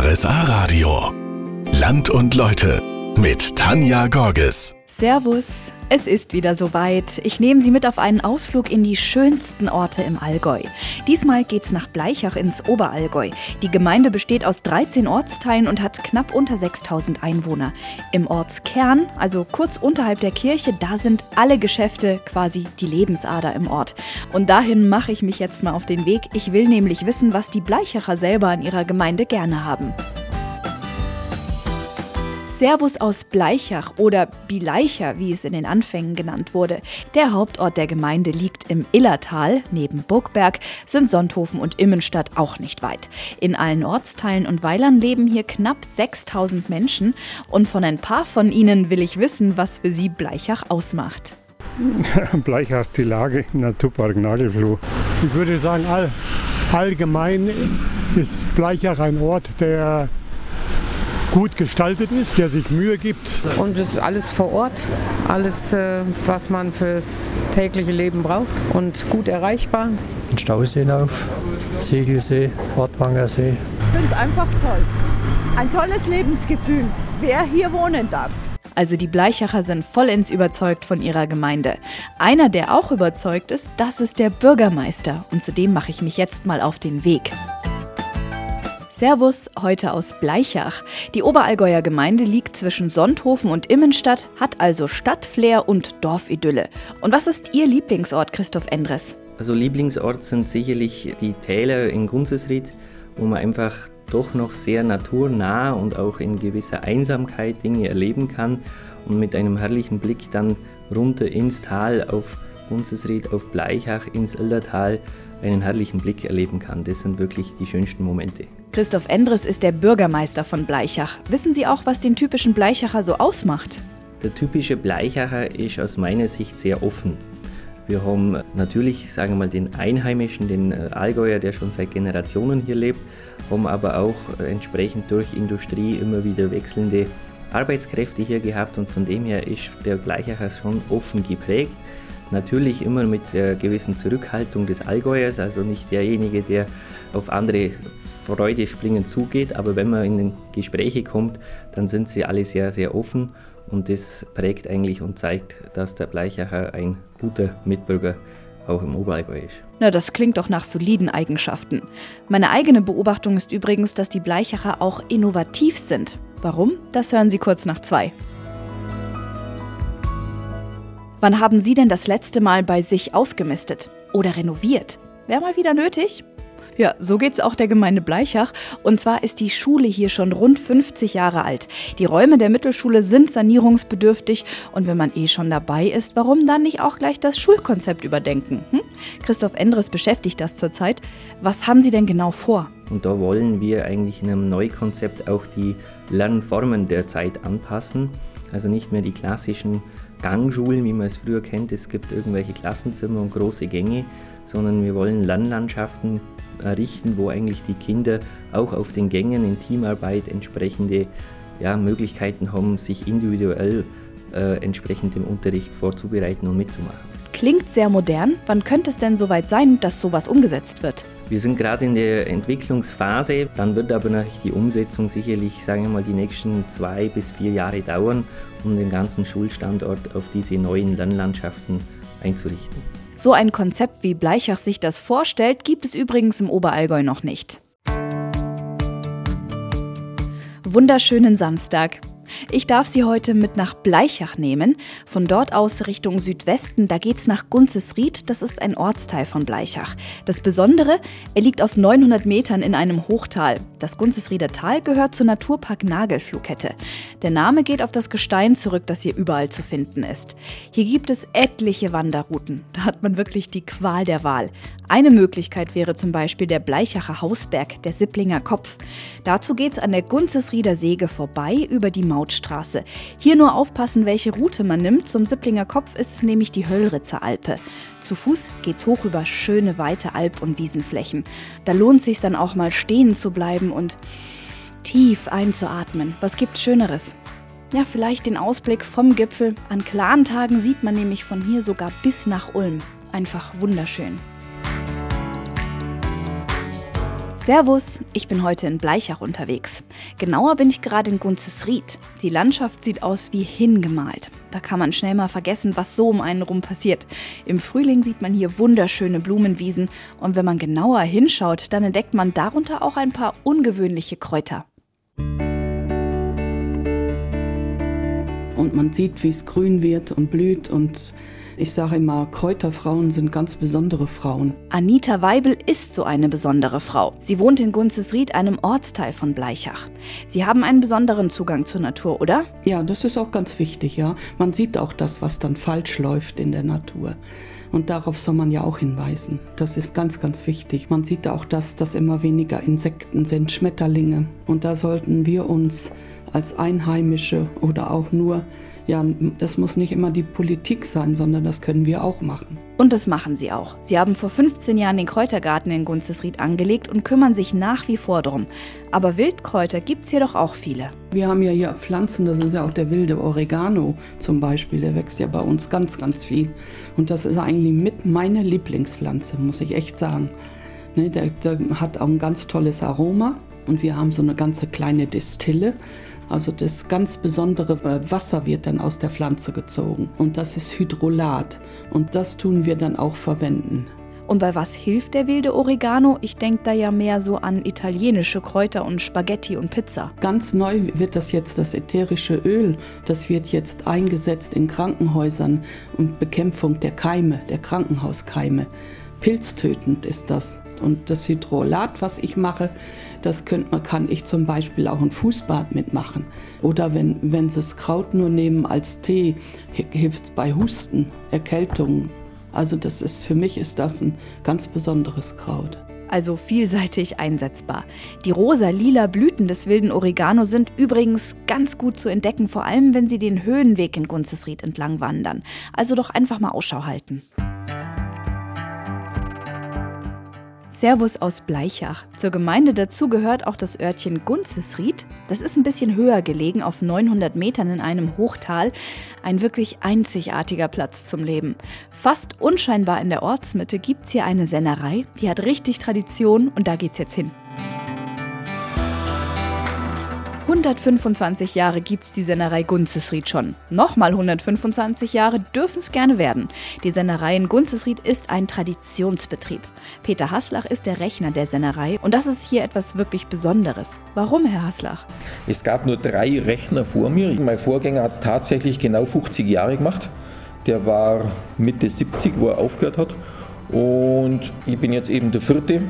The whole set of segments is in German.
RSA Radio. Land und Leute mit Tanja Gorges. Servus, es ist wieder soweit. Ich nehme Sie mit auf einen Ausflug in die schönsten Orte im Allgäu. Diesmal geht's nach Bleichach ins Oberallgäu. Die Gemeinde besteht aus 13 Ortsteilen und hat knapp unter 6000 Einwohner. Im Ortskern, also kurz unterhalb der Kirche, da sind alle Geschäfte quasi die Lebensader im Ort. Und dahin mache ich mich jetzt mal auf den Weg. Ich will nämlich wissen, was die Bleichacher selber in ihrer Gemeinde gerne haben. Servus aus Bleichach oder Bileicher, wie es in den Anfängen genannt wurde. Der Hauptort der Gemeinde liegt im Illertal. Neben Burgberg sind Sonthofen und Immenstadt auch nicht weit. In allen Ortsteilen und Weilern leben hier knapp 6000 Menschen und von ein paar von ihnen will ich wissen, was für sie Bleichach ausmacht. Bleichach die Lage im Naturpark Nagelfluh. Ich würde sagen, all, allgemein ist Bleichach ein Ort, der gut gestaltet ist, der sich Mühe gibt. Und es ist alles vor Ort, alles, äh, was man fürs tägliche Leben braucht und gut erreichbar. Den Stausee auf, Segelsee, Ortwanger See. Ich finde es einfach toll. Ein tolles Lebensgefühl, wer hier wohnen darf. Also die Bleichacher sind vollends überzeugt von ihrer Gemeinde. Einer, der auch überzeugt ist, das ist der Bürgermeister. Und zu dem mache ich mich jetzt mal auf den Weg. Servus, heute aus Bleichach. Die Oberallgäuer Gemeinde liegt zwischen Sonthofen und Immenstadt, hat also Stadtflair und Dorfidylle. Und was ist Ihr Lieblingsort, Christoph Endres? Also Lieblingsort sind sicherlich die Täler in Gunzesried, wo man einfach doch noch sehr naturnah und auch in gewisser Einsamkeit Dinge erleben kann und mit einem herrlichen Blick dann runter ins Tal auf Gunzesried, auf Bleichach, ins Ildertal einen herrlichen Blick erleben kann. Das sind wirklich die schönsten Momente. Christoph Endres ist der Bürgermeister von Bleichach. Wissen Sie auch, was den typischen Bleichacher so ausmacht? Der typische Bleichacher ist aus meiner Sicht sehr offen. Wir haben natürlich, sagen wir mal, den Einheimischen, den äh, Allgäuer, der schon seit Generationen hier lebt, haben aber auch äh, entsprechend durch Industrie immer wieder wechselnde Arbeitskräfte hier gehabt und von dem her ist der Bleichacher schon offen geprägt. Natürlich immer mit der gewissen Zurückhaltung des Allgäuers, also nicht derjenige, der auf andere Freude springend zugeht, aber wenn man in Gespräche kommt, dann sind sie alle sehr, sehr offen und das prägt eigentlich und zeigt, dass der Bleichacher ein guter Mitbürger auch im Oberallgäu ist. Na, das klingt doch nach soliden Eigenschaften. Meine eigene Beobachtung ist übrigens, dass die Bleichacher auch innovativ sind. Warum? Das hören Sie kurz nach zwei. Wann haben Sie denn das letzte Mal bei sich ausgemistet oder renoviert? Wäre mal wieder nötig? Ja, so geht's auch der Gemeinde Bleichach. Und zwar ist die Schule hier schon rund 50 Jahre alt. Die Räume der Mittelschule sind sanierungsbedürftig. Und wenn man eh schon dabei ist, warum dann nicht auch gleich das Schulkonzept überdenken? Hm? Christoph Endres beschäftigt das zurzeit. Was haben Sie denn genau vor? Und da wollen wir eigentlich in einem Neukonzept auch die Lernformen der Zeit anpassen. Also nicht mehr die klassischen Gangschulen, wie man es früher kennt. Es gibt irgendwelche Klassenzimmer und große Gänge, sondern wir wollen Lernlandschaften errichten, wo eigentlich die Kinder auch auf den Gängen in Teamarbeit entsprechende ja, Möglichkeiten haben, sich individuell äh, entsprechend im Unterricht vorzubereiten und mitzumachen. Klingt sehr modern. Wann könnte es denn soweit sein, dass sowas umgesetzt wird? Wir sind gerade in der Entwicklungsphase, dann wird aber natürlich die Umsetzung sicherlich, sagen wir mal, die nächsten zwei bis vier Jahre dauern, um den ganzen Schulstandort auf diese neuen Lernlandschaften einzurichten. So ein Konzept, wie Bleichach sich das vorstellt, gibt es übrigens im Oberallgäu noch nicht. Wunderschönen Samstag. Ich darf Sie heute mit nach Bleichach nehmen. Von dort aus Richtung Südwesten, da geht's nach Gunzesried. Das ist ein Ortsteil von Bleichach. Das Besondere, er liegt auf 900 Metern in einem Hochtal. Das Gunzesrieder Tal gehört zur Naturpark Nagelflugkette. Der Name geht auf das Gestein zurück, das hier überall zu finden ist. Hier gibt es etliche Wanderrouten. Da hat man wirklich die Qual der Wahl. Eine Möglichkeit wäre zum Beispiel der Bleichacher Hausberg, der Sipplinger Kopf. Dazu geht's an der Gunzesrieder Säge vorbei über die Mautstraße. Hier nur aufpassen, welche Route man nimmt. Zum Sipplinger Kopf ist es nämlich die Höllritzer Alpe. Zu Fuß geht's hoch über schöne, weite Alp- und Wiesenflächen. Da lohnt sich dann auch mal stehen zu bleiben und tief einzuatmen. Was gibt's Schöneres? Ja, vielleicht den Ausblick vom Gipfel. An klaren Tagen sieht man nämlich von hier sogar bis nach Ulm. Einfach wunderschön. Servus, ich bin heute in Bleichach unterwegs. Genauer bin ich gerade in Gunzesried. Die Landschaft sieht aus wie hingemalt. Da kann man schnell mal vergessen, was so um einen rum passiert. Im Frühling sieht man hier wunderschöne Blumenwiesen und wenn man genauer hinschaut, dann entdeckt man darunter auch ein paar ungewöhnliche Kräuter. Und man sieht, wie es grün wird und blüht und ich sage immer, Kräuterfrauen sind ganz besondere Frauen. Anita Weibel ist so eine besondere Frau. Sie wohnt in Gunzesried, einem Ortsteil von Bleichach. Sie haben einen besonderen Zugang zur Natur, oder? Ja, das ist auch ganz wichtig, ja. Man sieht auch das, was dann falsch läuft in der Natur. Und darauf soll man ja auch hinweisen. Das ist ganz, ganz wichtig. Man sieht auch das, dass immer weniger Insekten sind, Schmetterlinge. Und da sollten wir uns als Einheimische oder auch nur ja, das muss nicht immer die Politik sein, sondern das können wir auch machen. Und das machen sie auch. Sie haben vor 15 Jahren den Kräutergarten in Gunzesried angelegt und kümmern sich nach wie vor drum. Aber Wildkräuter gibt es hier doch auch viele. Wir haben ja hier Pflanzen, das ist ja auch der wilde Oregano zum Beispiel, der wächst ja bei uns ganz, ganz viel. Und das ist eigentlich mit meine Lieblingspflanze, muss ich echt sagen. Ne, der, der hat auch ein ganz tolles Aroma. Und wir haben so eine ganze kleine Distille. Also das ganz besondere äh, Wasser wird dann aus der Pflanze gezogen. Und das ist Hydrolat. Und das tun wir dann auch verwenden. Und bei was hilft der wilde Oregano? Ich denke da ja mehr so an italienische Kräuter und Spaghetti und Pizza. Ganz neu wird das jetzt das ätherische Öl. Das wird jetzt eingesetzt in Krankenhäusern und Bekämpfung der Keime, der Krankenhauskeime. Pilztötend ist das. Und das Hydrolat, was ich mache, das könnt man, kann ich zum Beispiel auch ein Fußbad mitmachen. Oder wenn, wenn Sie das Kraut nur nehmen als Tee, hilft es bei Husten, Erkältungen. Also das ist, für mich ist das ein ganz besonderes Kraut also vielseitig einsetzbar. Die rosa-lila Blüten des wilden Oregano sind übrigens ganz gut zu entdecken, vor allem wenn Sie den Höhenweg in Gunzesried entlang wandern. Also doch einfach mal Ausschau halten. Servus aus Bleichach. Zur Gemeinde dazu gehört auch das Örtchen Gunzesried. Das ist ein bisschen höher gelegen, auf 900 Metern in einem Hochtal. Ein wirklich einzigartiger Platz zum Leben. Fast unscheinbar in der Ortsmitte gibt es hier eine Sennerei. Die hat richtig Tradition und da geht's jetzt hin. 125 Jahre gibt's die Sennerei Gunzesried schon. Nochmal 125 Jahre dürfen es gerne werden. Die Sennerei in Gunzesried ist ein Traditionsbetrieb. Peter Haslach ist der Rechner der Sennerei und das ist hier etwas wirklich Besonderes. Warum, Herr Haslach? Es gab nur drei Rechner vor mir. Mein Vorgänger hat es tatsächlich genau 50 Jahre gemacht. Der war Mitte 70, wo er aufgehört hat. Und ich bin jetzt eben der vierte.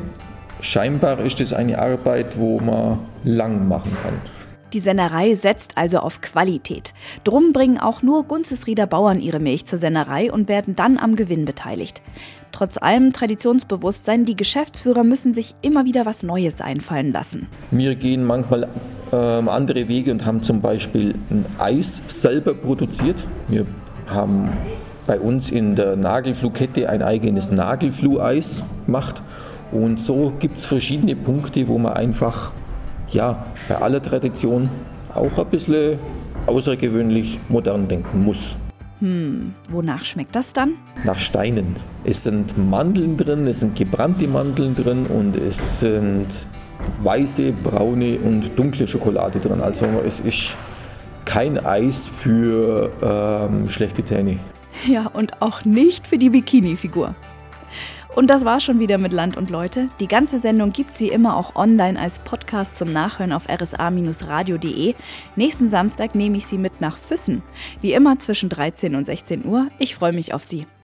Scheinbar ist es eine Arbeit, wo man lang machen kann. Die Sennerei setzt also auf Qualität. Drum bringen auch nur Gunzesrieder Bauern ihre Milch zur Sennerei und werden dann am Gewinn beteiligt. Trotz allem Traditionsbewusstsein, die Geschäftsführer müssen sich immer wieder was Neues einfallen lassen. Wir gehen manchmal äh, andere Wege und haben zum Beispiel ein Eis selber produziert. Wir haben bei uns in der Nagelflugkette ein eigenes Nagelflueis gemacht. Und so gibt es verschiedene Punkte, wo man einfach ja, bei aller Tradition auch ein bisschen außergewöhnlich modern denken muss. Hm, wonach schmeckt das dann? Nach Steinen. Es sind Mandeln drin, es sind gebrannte Mandeln drin und es sind weiße, braune und dunkle Schokolade drin. Also es ist kein Eis für ähm, schlechte Zähne. Ja, und auch nicht für die Bikini-Figur. Und das war schon wieder mit Land und Leute. Die ganze Sendung gibt es wie immer auch online als Podcast zum Nachhören auf rsa-radio.de. Nächsten Samstag nehme ich Sie mit nach Füssen. Wie immer zwischen 13 und 16 Uhr. Ich freue mich auf Sie.